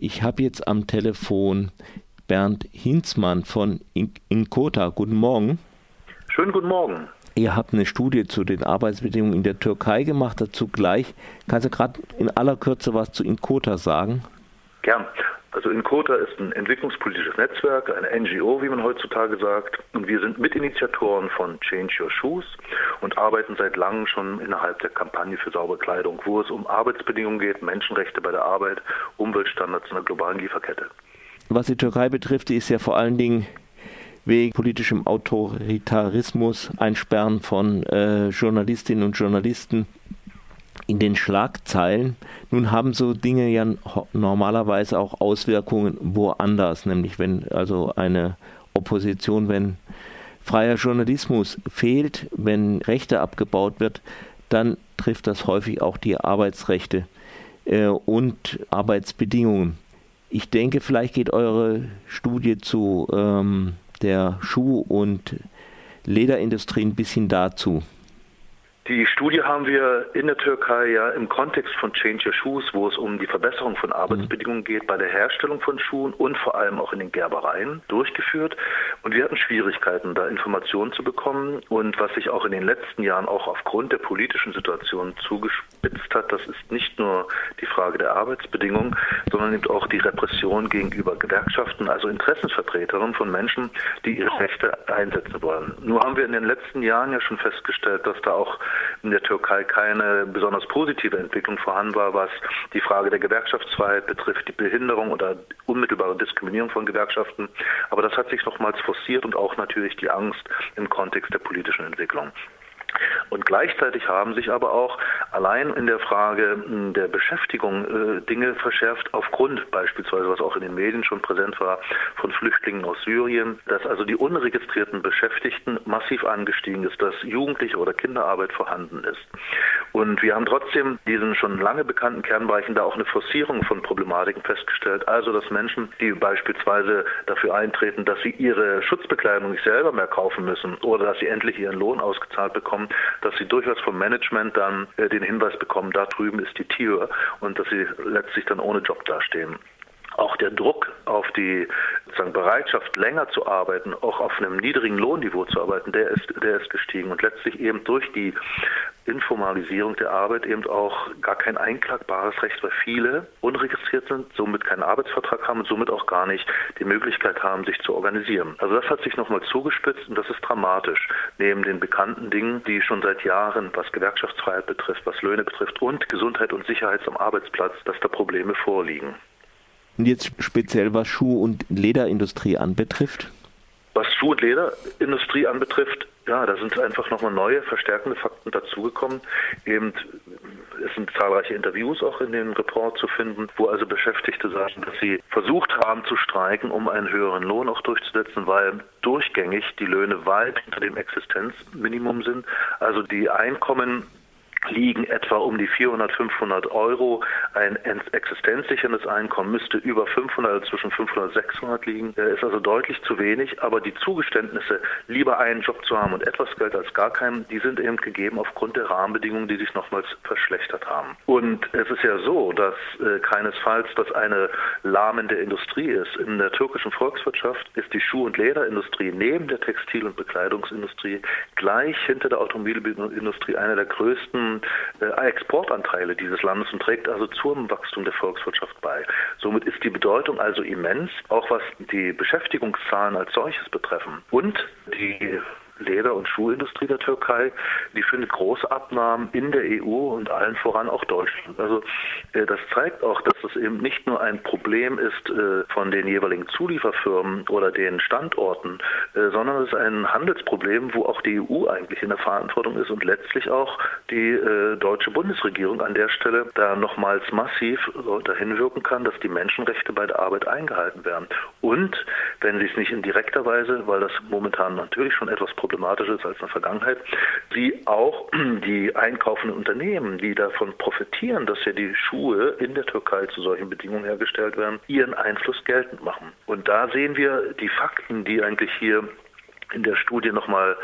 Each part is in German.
Ich habe jetzt am Telefon Bernd Hinzmann von Inkota. Guten Morgen. Schönen guten Morgen. Ihr habt eine Studie zu den Arbeitsbedingungen in der Türkei gemacht, dazu gleich. Kannst du gerade in aller Kürze was zu Inkota sagen? Gern. Also Inkota ist ein entwicklungspolitisches Netzwerk, eine NGO, wie man heutzutage sagt. Und wir sind Mitinitiatoren von Change Your Shoes und arbeiten seit langem schon innerhalb der Kampagne für saubere Kleidung, wo es um Arbeitsbedingungen geht, Menschenrechte bei der Arbeit, Umweltstandards in der globalen Lieferkette. Was die Türkei betrifft, ist ja vor allen Dingen wegen politischem Autoritarismus, Einsperren von äh, Journalistinnen und Journalisten in den Schlagzeilen. Nun haben so Dinge ja normalerweise auch Auswirkungen woanders, nämlich wenn also eine Opposition, wenn freier Journalismus fehlt, wenn Rechte abgebaut wird, dann trifft das häufig auch die Arbeitsrechte äh, und Arbeitsbedingungen. Ich denke, vielleicht geht eure Studie zu ähm, der Schuh- und Lederindustrie ein bisschen dazu. Die Studie haben wir in der Türkei ja im Kontext von Change Your Shoes, wo es um die Verbesserung von Arbeitsbedingungen geht bei der Herstellung von Schuhen und vor allem auch in den Gerbereien durchgeführt. Und wir hatten Schwierigkeiten, da Informationen zu bekommen. Und was sich auch in den letzten Jahren auch aufgrund der politischen Situation zugespitzt hat, das ist nicht nur die Frage der Arbeitsbedingungen, sondern eben auch die Repression gegenüber Gewerkschaften, also Interessensvertreterinnen von Menschen, die ihre Rechte einsetzen wollen. Nur haben wir in den letzten Jahren ja schon festgestellt, dass da auch in der Türkei keine besonders positive Entwicklung vorhanden war, was die Frage der Gewerkschaftsfreiheit betrifft, die Behinderung oder unmittelbare Diskriminierung von Gewerkschaften. Aber das hat sich nochmals forciert und auch natürlich die Angst im Kontext der politischen Entwicklung. Und gleichzeitig haben sich aber auch allein in der Frage hm, der Beschäftigung äh, Dinge verschärft, aufgrund beispielsweise, was auch in den Medien schon präsent war, von Flüchtlingen aus Syrien, dass also die unregistrierten Beschäftigten massiv angestiegen ist, dass Jugendliche oder Kinderarbeit vorhanden ist. Und wir haben trotzdem diesen schon lange bekannten Kernbereichen da auch eine Forcierung von Problematiken festgestellt. Also, dass Menschen, die beispielsweise dafür eintreten, dass sie ihre Schutzbekleidung nicht selber mehr kaufen müssen oder dass sie endlich ihren Lohn ausgezahlt bekommen, dass sie durchaus vom Management dann äh, den Hinweis bekommen, da drüben ist die Tür und dass sie letztlich dann ohne Job dastehen auch der Druck auf die sozusagen Bereitschaft, länger zu arbeiten, auch auf einem niedrigen Lohnniveau zu arbeiten, der ist, der ist gestiegen. Und letztlich eben durch die Informalisierung der Arbeit eben auch gar kein einklagbares Recht, weil viele unregistriert sind, somit keinen Arbeitsvertrag haben und somit auch gar nicht die Möglichkeit haben, sich zu organisieren. Also das hat sich nochmal zugespitzt und das ist dramatisch. Neben den bekannten Dingen, die schon seit Jahren, was Gewerkschaftsfreiheit betrifft, was Löhne betrifft und Gesundheit und Sicherheit am Arbeitsplatz, dass da Probleme vorliegen. Und jetzt speziell was Schuh- und Lederindustrie anbetrifft? Was Schuh- und Lederindustrie anbetrifft, ja, da sind einfach nochmal neue, verstärkende Fakten dazugekommen. Eben, es sind zahlreiche Interviews auch in dem Report zu finden, wo also Beschäftigte sagen, dass sie versucht haben zu streiken, um einen höheren Lohn auch durchzusetzen, weil durchgängig die Löhne weit hinter dem Existenzminimum sind. Also die Einkommen liegen etwa um die 400, 500 Euro. Ein existenzsicherndes Einkommen müsste über 500, also zwischen 500 und 600 liegen. Ist also deutlich zu wenig. Aber die Zugeständnisse, lieber einen Job zu haben und etwas Geld als gar keinen, die sind eben gegeben aufgrund der Rahmenbedingungen, die sich nochmals verschlechtert haben. Und es ist ja so, dass äh, keinesfalls das eine lahmende Industrie ist. In der türkischen Volkswirtschaft ist die Schuh- und Lederindustrie neben der Textil- und Bekleidungsindustrie gleich hinter der Automobilindustrie eine der größten äh, Exportanteile dieses Landes und trägt also zum Wachstum der Volkswirtschaft bei. Somit ist die Bedeutung also immens, auch was die Beschäftigungszahlen als solches betreffen. Und die Leder- und Schuhindustrie der Türkei, die findet große Abnahmen in der EU und allen voran auch Deutschland. Also äh, das zeigt auch, dass es eben nicht nur ein Problem ist äh, von den jeweiligen Zulieferfirmen oder den Standorten, äh, sondern es ist ein Handelsproblem, wo auch die EU eigentlich in der Verantwortung ist und letztlich auch die deutsche Bundesregierung an der Stelle da nochmals massiv dahin wirken kann, dass die Menschenrechte bei der Arbeit eingehalten werden. Und wenn sie es nicht in direkter Weise, weil das momentan natürlich schon etwas problematisch problematischer ist als in der Vergangenheit, wie auch die einkaufenden Unternehmen, die davon profitieren, dass ja die Schuhe in der Türkei zu solchen Bedingungen hergestellt werden, ihren Einfluss geltend machen. Und da sehen wir die Fakten, die eigentlich hier in der Studie nochmal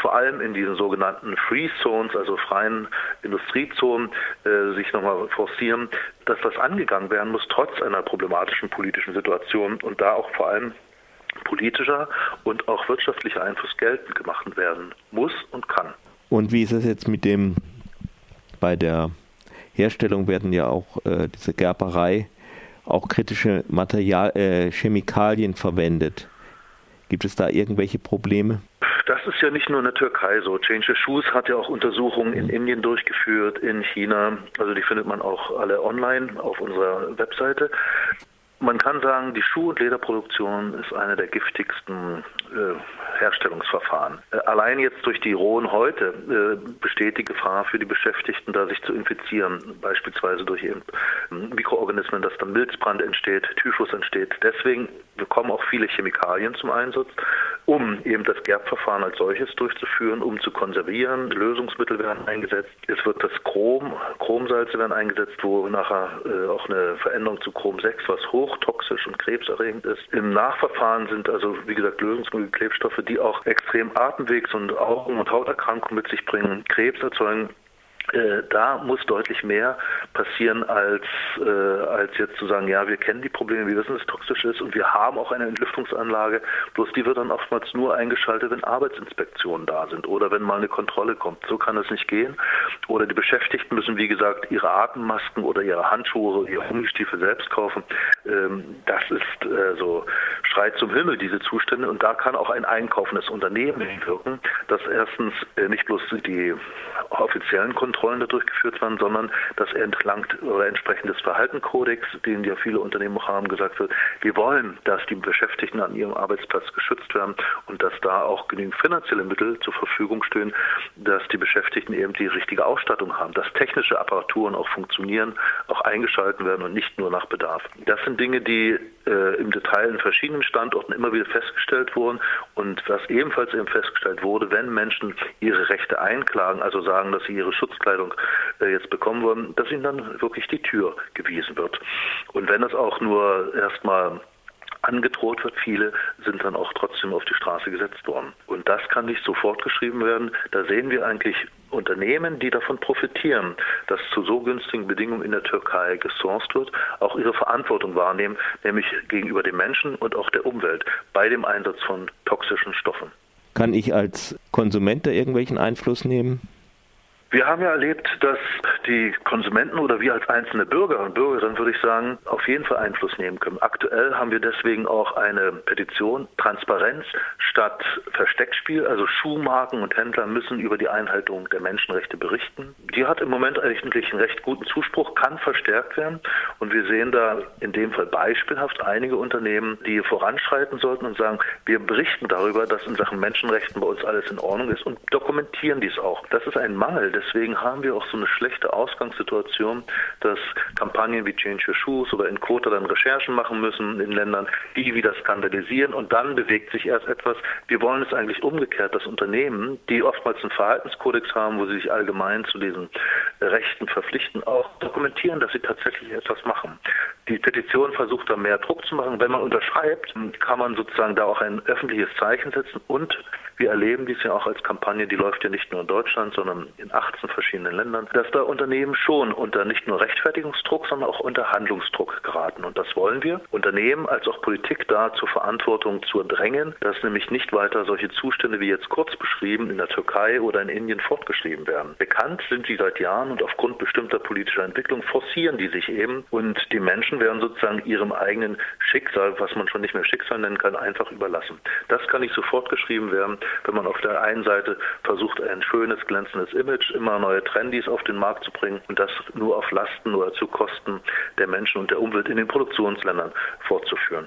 vor allem in diesen sogenannten Free Zones, also freien Industriezonen, äh, sich nochmal forcieren, dass das angegangen werden muss, trotz einer problematischen politischen Situation und da auch vor allem politischer und auch wirtschaftlicher Einfluss geltend gemacht werden muss und kann. Und wie ist es jetzt mit dem, bei der Herstellung werden ja auch äh, diese Gerberei auch kritische Material, äh, Chemikalien verwendet. Gibt es da irgendwelche Probleme? Das ist ja nicht nur in der Türkei so. Change Your Shoes hat ja auch Untersuchungen in Indien durchgeführt, in China. Also die findet man auch alle online auf unserer Webseite. Man kann sagen, die Schuh- und Lederproduktion ist eine der giftigsten äh, Herstellungsverfahren. Äh, allein jetzt durch die rohen Häute äh, besteht die Gefahr für die Beschäftigten, da sich zu infizieren, beispielsweise durch eben Mikroorganismen, dass dann Milzbrand entsteht, Typhus entsteht. Deswegen bekommen auch viele Chemikalien zum Einsatz, um eben das Gerbverfahren als solches durchzuführen, um zu konservieren. Lösungsmittel werden eingesetzt. Es wird das Chrom, Chromsalze werden eingesetzt, wo nachher äh, auch eine Veränderung zu Chrom 6, was hochtoxisch und krebserregend ist. Im Nachverfahren sind also, wie gesagt, Lösungsmittel, Klebstoffe, die auch extrem Atemwegs- und Augen- und Hauterkrankungen mit sich bringen, Krebs erzeugen, da muss deutlich mehr passieren, als, äh, als jetzt zu sagen, ja, wir kennen die Probleme, wir wissen, dass es toxisch ist und wir haben auch eine Entlüftungsanlage, bloß die wird dann oftmals nur eingeschaltet, wenn Arbeitsinspektionen da sind oder wenn mal eine Kontrolle kommt. So kann es nicht gehen. Oder die Beschäftigten müssen, wie gesagt, ihre Atemmasken oder ihre Handschuhe, ihre Gummistiefel selbst kaufen. Ähm, das ist äh, so Schreit zum Himmel, diese Zustände. Und da kann auch ein einkaufendes Unternehmen wirken, das erstens äh, nicht bloß die offiziellen Kontrollen da durchgeführt werden, sondern dass entlang oder entsprechend des Verhaltenkodex, den ja viele Unternehmen auch haben, gesagt wird, wir wollen, dass die Beschäftigten an ihrem Arbeitsplatz geschützt werden und dass da auch genügend finanzielle Mittel zur Verfügung stehen, dass die Beschäftigten eben die richtige Ausstattung haben, dass technische Apparaturen auch funktionieren, eingeschalten werden und nicht nur nach Bedarf. Das sind Dinge, die äh, im Detail in verschiedenen Standorten immer wieder festgestellt wurden und was ebenfalls eben festgestellt wurde, wenn Menschen ihre Rechte einklagen, also sagen, dass sie ihre Schutzkleidung äh, jetzt bekommen wollen, dass ihnen dann wirklich die Tür gewiesen wird. Und wenn das auch nur erstmal angedroht wird. Viele sind dann auch trotzdem auf die Straße gesetzt worden. Und das kann nicht sofort geschrieben werden. Da sehen wir eigentlich Unternehmen, die davon profitieren, dass zu so günstigen Bedingungen in der Türkei gesourced wird, auch ihre Verantwortung wahrnehmen, nämlich gegenüber den Menschen und auch der Umwelt bei dem Einsatz von toxischen Stoffen. Kann ich als Konsument da irgendwelchen Einfluss nehmen? Wir haben ja erlebt, dass die Konsumenten oder wir als einzelne Bürger und Bürgerinnen, würde ich sagen, auf jeden Fall Einfluss nehmen können. Aktuell haben wir deswegen auch eine Petition, Transparenz statt Versteckspiel. Also Schuhmarken und Händler müssen über die Einhaltung der Menschenrechte berichten. Die hat im Moment eigentlich einen recht guten Zuspruch, kann verstärkt werden. Und wir sehen da in dem Fall beispielhaft einige Unternehmen, die voranschreiten sollten und sagen, wir berichten darüber, dass in Sachen Menschenrechten bei uns alles in Ordnung ist und dokumentieren dies auch. Das ist ein Mangel des deswegen haben wir auch so eine schlechte Ausgangssituation, dass Kampagnen wie Change Your Shoes oder in dann Recherchen machen müssen in Ländern, die wieder skandalisieren und dann bewegt sich erst etwas. Wir wollen es eigentlich umgekehrt, dass Unternehmen, die oftmals einen Verhaltenskodex haben, wo sie sich allgemein zu diesen Rechten verpflichten, auch dokumentieren, dass sie tatsächlich etwas machen. Die Petition versucht da mehr Druck zu machen. Wenn man unterschreibt, kann man sozusagen da auch ein öffentliches Zeichen setzen und wir erleben dies ja auch als Kampagne, die läuft ja nicht nur in Deutschland, sondern in 18 verschiedenen Ländern, dass da Unternehmen schon unter nicht nur Rechtfertigungsdruck, sondern auch unter Handlungsdruck geraten. Und das wollen wir. Unternehmen als auch Politik da zur Verantwortung zu drängen, dass nämlich nicht weiter solche Zustände wie jetzt kurz beschrieben in der Türkei oder in Indien fortgeschrieben werden. Bekannt sind sie seit Jahren und aufgrund bestimmter politischer Entwicklung forcieren die sich eben und die Menschen werden sozusagen ihrem eigenen Schicksal, was man schon nicht mehr Schicksal nennen kann, einfach überlassen. Das kann nicht so fortgeschrieben werden wenn man auf der einen Seite versucht, ein schönes, glänzendes Image, immer neue Trendys auf den Markt zu bringen und das nur auf Lasten oder zu Kosten der Menschen und der Umwelt in den Produktionsländern fortzuführen.